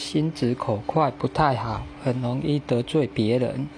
心直口快不太好很容易得罪别人。